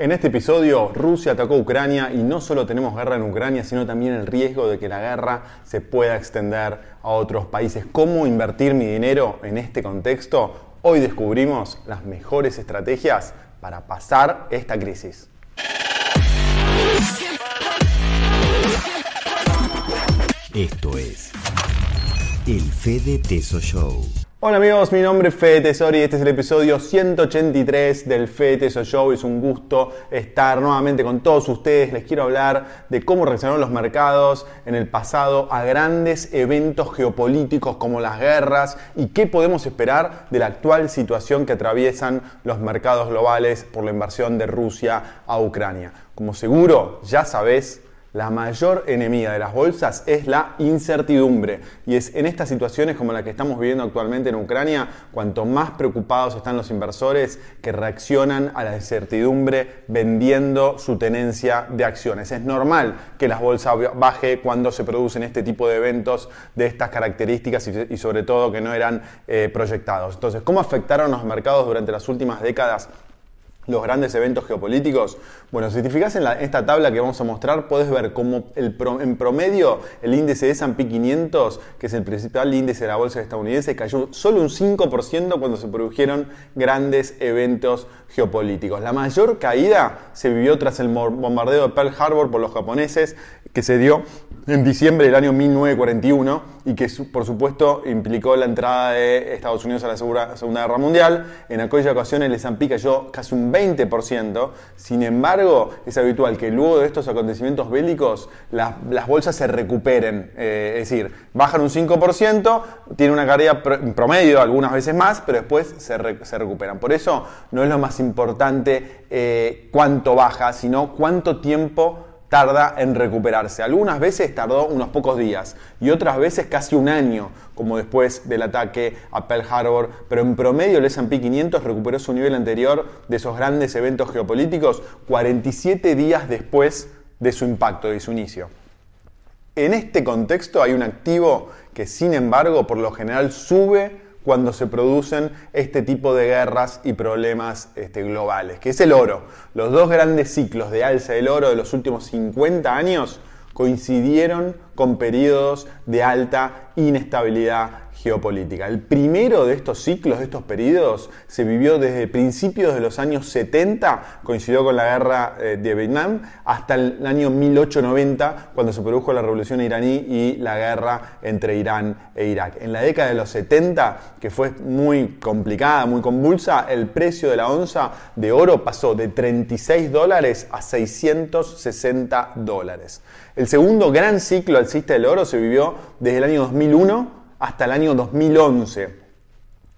En este episodio, Rusia atacó Ucrania y no solo tenemos guerra en Ucrania, sino también el riesgo de que la guerra se pueda extender a otros países. ¿Cómo invertir mi dinero en este contexto? Hoy descubrimos las mejores estrategias para pasar esta crisis. Esto es el Fede Teso Show. Hola amigos, mi nombre es Fede Tesori y este es el episodio 183 del Fede Teso Show. Es un gusto estar nuevamente con todos ustedes. Les quiero hablar de cómo reaccionaron los mercados en el pasado a grandes eventos geopolíticos como las guerras y qué podemos esperar de la actual situación que atraviesan los mercados globales por la invasión de Rusia a Ucrania. Como seguro ya sabés, la mayor enemiga de las bolsas es la incertidumbre. Y es en estas situaciones como la que estamos viviendo actualmente en Ucrania, cuanto más preocupados están los inversores que reaccionan a la incertidumbre vendiendo su tenencia de acciones. Es normal que las bolsas baje cuando se producen este tipo de eventos de estas características y, sobre todo que no eran eh, proyectados. Entonces, ¿cómo afectaron los mercados durante las últimas décadas los grandes eventos geopolíticos? Bueno, si te fijas en, esta tabla que vamos a mostrar, puedes ver cómo el en promedio el índice de S&P 500, que es el principal índice de la bolsa estadounidense, cayó solo un 5% cuando se produjeron grandes eventos geopolíticos. La mayor caída se vivió tras el bombardeo de Pearl Harbor por los japoneses, que se dio en diciembre del año 1941 y que por supuesto implicó la entrada de Estados Unidos a la Segunda Guerra Mundial. En aquella ocasión el S&P cayó casi un 20%. Sin embargo, es habitual que luego de estos acontecimientos bélicos las, bolsas se recuperen. Eh, es decir, bajan un 5%, tiene una caída promedio algunas veces más, pero después se, recuperan. Por eso no es lo más importante eh, cuánto baja, sino cuánto tiempo tarda en recuperarse. Algunas veces tardó unos pocos días y otras veces casi un año, como después del ataque a Pearl Harbor, pero en promedio el S&P 500 recuperó su nivel anterior de esos grandes eventos geopolíticos 47 días después de su impacto, de su inicio. En este contexto hay un activo que sin embargo por lo general sube cuando se producen este tipo de guerras y problemas este, globales, que es el oro. Los dos grandes ciclos de alza del oro de los últimos 50 años coincidieron con periodos de alta inestabilidad geopolítica. El primero de estos ciclos, de estos periodos, se vivió desde principios de los años 70, coincidió con la guerra eh, de Vietnam, hasta el año 1890, cuando se produjo la revolución iraní y la guerra entre Irán e Irak. En la década de los 70, que fue muy complicada, muy convulsa, el precio de la onza de oro pasó de 36 dólares a 660 dólares. El segundo gran ciclo alcista del oro se vivió desde el año 2001 hasta el año 2011.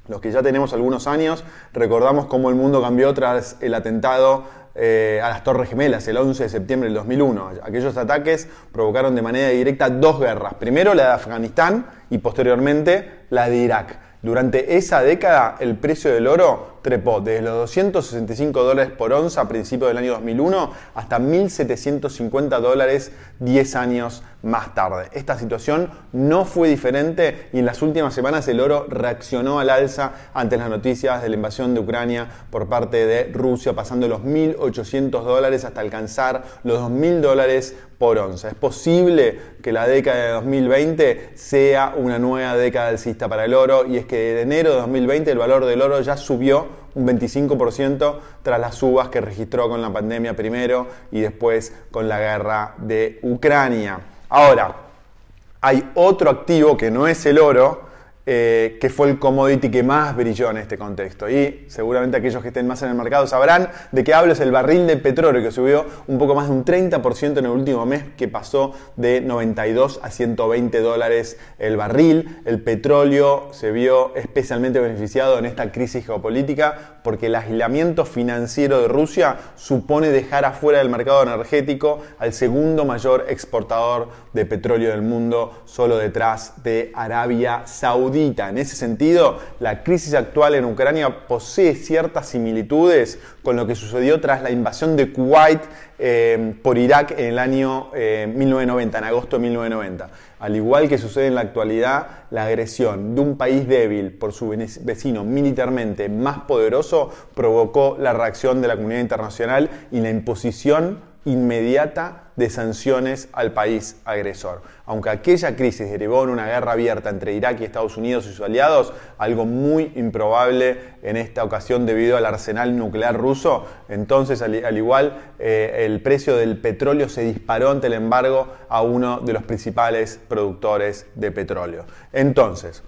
Los que ya tenemos algunos años, recordamos cómo el mundo cambió tras el atentado eh, a las Torres Gemelas el 11 de septiembre del 2001. Aquellos ataques provocaron de manera directa dos guerras. Primero la de Afganistán y posteriormente la de Irak. Durante esa década el precio del oro trepó desde los 265 dólares por onza a principios del año 2001 hasta 1.750 dólares 10 años más tarde. Esta situación no fue diferente y en las últimas semanas el oro reaccionó al alza ante las noticias de la invasión de Ucrania por parte de Rusia, pasando los 1.800 dólares hasta alcanzar los 2.000 dólares por onza. Es posible que la década de 2020 sea una nueva década alcista para el oro y es que de enero de 2020 el valor del oro ya subió un 25% tras las subas que registró con la pandemia primero y después con la guerra de Ucrania. Ahora, hay otro activo que no es el oro, eh, que fue el commodity que más brilló en este contexto. Y seguramente aquellos que estén más en el mercado sabrán de qué hablo, es el barril de petróleo que subió un poco más de un 30% en el último mes, que pasó de 92 a 120 dólares el barril. El petróleo se vio especialmente beneficiado en esta crisis geopolítica porque el aislamiento financiero de Rusia supone dejar afuera del mercado energético al segundo mayor exportador de petróleo del mundo, solo detrás de Arabia En ese sentido, la crisis actual en Ucrania posee ciertas similitudes con lo que sucedió tras la invasión de Kuwait eh, por Irak en el año 1990, eh, en agosto de 1990. Al igual que sucede en la actualidad, la agresión de un país débil por su vecino militarmente más poderoso provocó la reacción de la comunidad internacional y la imposición inmediata de sanciones al país agresor. Aunque aquella crisis derivó en una guerra abierta entre Irak y Estados Unidos y sus aliados, algo muy improbable en esta ocasión debido al arsenal nuclear ruso, entonces al, igual eh, el precio del petróleo se disparó ante el embargo a uno de los principales productores de petróleo. Entonces,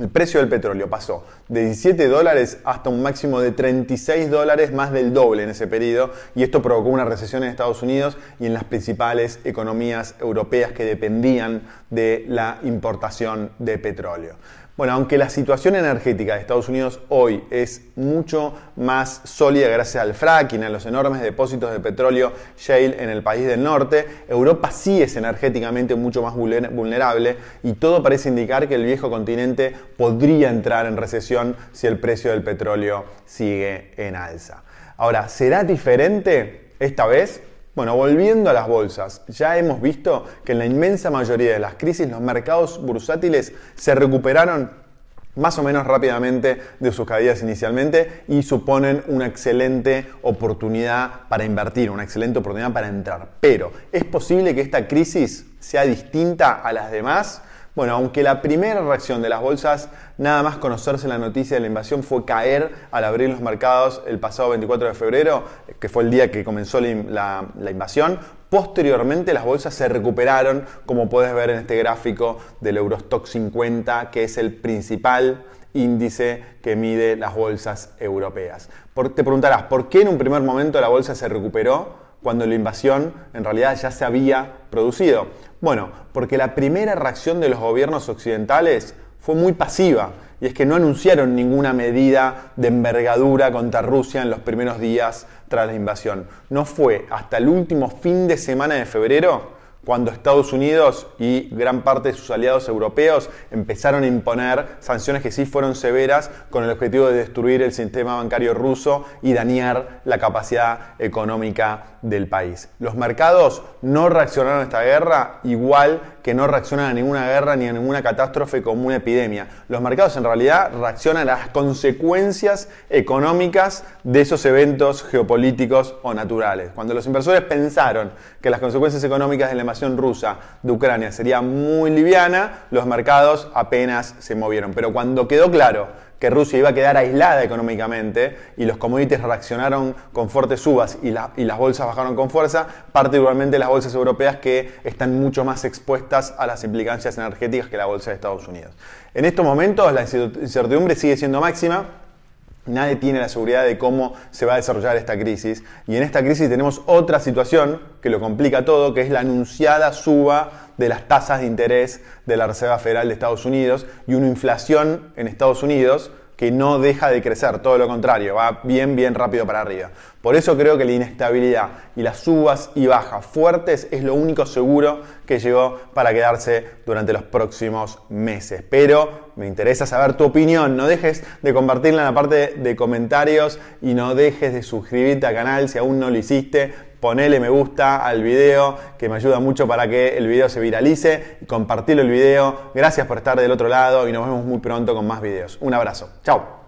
el precio del petróleo pasó de 17 dólares hasta un máximo de 36 dólares, más del doble en ese periodo, y esto provocó una recesión en Estados Unidos y en las principales economías europeas que dependían de la importación de petróleo. Bueno, aunque la situación energética de Estados Unidos hoy es mucho más sólida gracias al fracking, a los enormes depósitos de petróleo shale en el país del norte, Europa sí es energéticamente mucho más vulnerable y todo parece indicar que el viejo continente podría entrar en recesión si el precio del petróleo sigue en alza. Ahora, ¿será diferente esta vez? Bueno, volviendo a las bolsas, ya hemos visto que en la inmensa mayoría de las crisis los mercados bursátiles se recuperaron más o menos rápidamente de sus caídas inicialmente y suponen una excelente oportunidad para invertir, una excelente oportunidad para entrar. Pero, ¿es posible que esta crisis sea distinta a las demás? Bueno, aunque la primera reacción de las bolsas, nada más conocerse la noticia de la invasión, fue caer al abrir los mercados el pasado 24 de febrero, que fue el día que comenzó la, invasión, Posteriormente las bolsas se recuperaron, como puedes ver en este gráfico del Eurostock 50, que es el principal índice que mide las bolsas europeas. te preguntarás, ¿por qué en un primer momento la bolsa se recuperó cuando la invasión en realidad ya se había producido? Bueno, porque la primera reacción de los gobiernos occidentales fue muy pasiva y es que no anunciaron ninguna medida de envergadura contra Rusia en los primeros días tras la invasión. No fue hasta el último fin de semana de febrero cuando Estados Unidos y gran parte de sus aliados europeos empezaron a imponer sanciones que sí fueron severas con el objetivo de destruir el sistema bancario ruso y dañar la capacidad económica del país. Los mercados no reaccionaron a esta guerra igual que no reaccionan a ninguna guerra ni a ninguna catástrofe como una epidemia. Los mercados en realidad reaccionan a las consecuencias económicas de esos eventos geopolíticos o naturales. Cuando los inversores pensaron que las consecuencias económicas de la invasión rusa de Ucrania sería muy liviana, los mercados apenas se movieron. Pero cuando quedó claro que Rusia iba a quedar aislada económicamente y los commodities reaccionaron con fuertes subas y, las bolsas bajaron con fuerza, particularmente las bolsas europeas que están mucho más expuestas a las implicancias energéticas que la bolsa de Estados Unidos. En estos momentos la incertidumbre sigue siendo máxima, Nadie tiene la seguridad de cómo se va a desarrollar esta crisis. Y en esta crisis tenemos otra situación que lo complica todo, que es la anunciada suba de las tasas de interés de la Reserva Federal de Estados Unidos y una inflación en Estados Unidos que no deja de crecer, todo lo contrario, va bien, bien rápido para arriba. Por eso creo que la inestabilidad y las subas y bajas fuertes es lo único seguro que llegó para quedarse durante los próximos meses. Pero me interesa saber tu opinión, no dejes de compartirla en la parte de comentarios y no dejes de suscribirte al canal si aún no lo hiciste ponele me gusta al video, que me ayuda mucho para que el video se viralice, compartilo el video. Gracias por estar del otro lado y nos vemos muy pronto con más videos. Un abrazo. Chao.